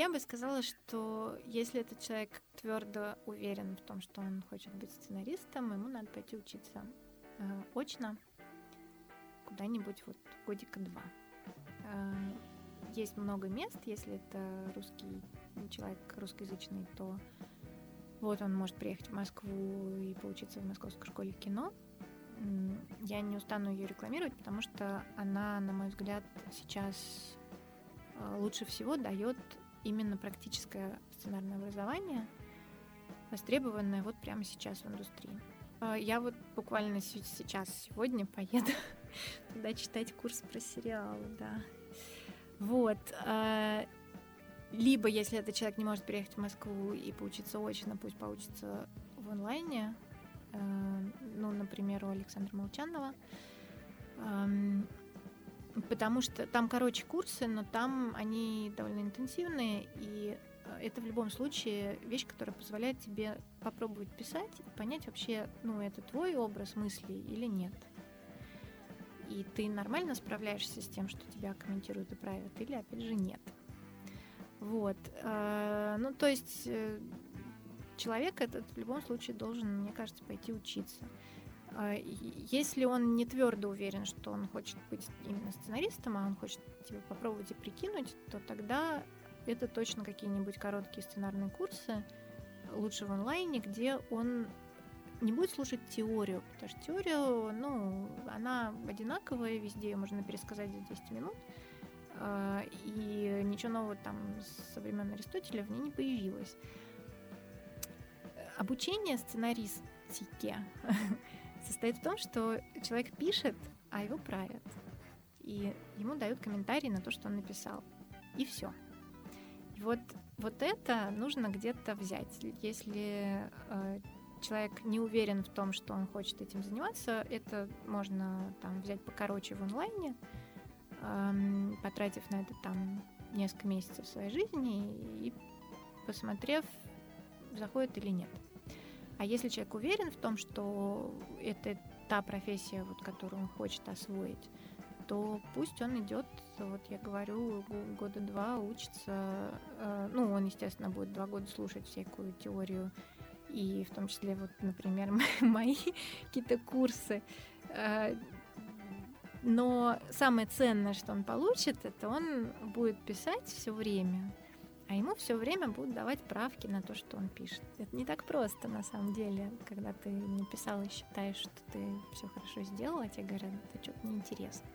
Я бы сказала, что если этот человек твердо уверен в том, что он хочет быть сценаристом, ему надо пойти учиться э, очно куда-нибудь вот годика два. Э, есть много мест, если это русский человек русскоязычный, то вот он может приехать в Москву и поучиться в Московской школе кино. Я не устану ее рекламировать, потому что она, на мой взгляд, сейчас э, лучше всего дает именно практическое сценарное образование, востребованное вот прямо сейчас в индустрии. Э, я вот буквально сейчас, сегодня поеду туда читать курс про сериалы, да. Вот. Э, либо, если этот человек не может приехать в Москву и поучиться очно, пусть поучится в онлайне. Э, ну, например, у Александра Молчанова. Потому что там, короче, курсы, но там они довольно интенсивные, и э, это в любом случае вещь, которая позволяет тебе попробовать писать и понять вообще, ну, это твой образ мыслей или нет. И ты нормально справляешься с тем, что тебя комментируют и правят, или, опять же, нет. Вот. Э, ну, то есть э, человек этот в любом случае должен, мне кажется, пойти учиться. Э, если он не твердо уверен, что он хочет быть именно сценаристом, а он хочет типа, попробовать и прикинуть, то тогда это точно какие-нибудь короткие сценарные курсы, лучше в онлайне, где он не будет слушать теорию, потому что теорию, ну, она одинаковая, везде ее можно пересказать за 10 минут, а, и ничего нового там со времен Аристотеля в ней не появилось. Обучение сценаристике состоит в том, что человек пишет, а его правят. И ему дают комментарии на то, что он написал. И все. И вот, вот это нужно где-то взять. Если э, человек не уверен в том, что он хочет этим заниматься, это можно там взять покороче в онлайне, потратив на это там несколько месяцев своей жизни и посмотрев, заходит или нет. А если человек уверен в том, что это та профессия, вот, которую он хочет освоить, то пусть он идет, вот я говорю, года два учится. Э, ну, он, естественно, будет два года слушать всякую теорию, и в том числе, вот, например, мои какие-то курсы э, но самое ценное, что он получит, это он будет писать все время, а ему все время будут давать правки на то, что он пишет. Это не так просто на самом деле, когда ты написал и считаешь, что ты все хорошо сделал, а тебе говорят, это что-то неинтересно.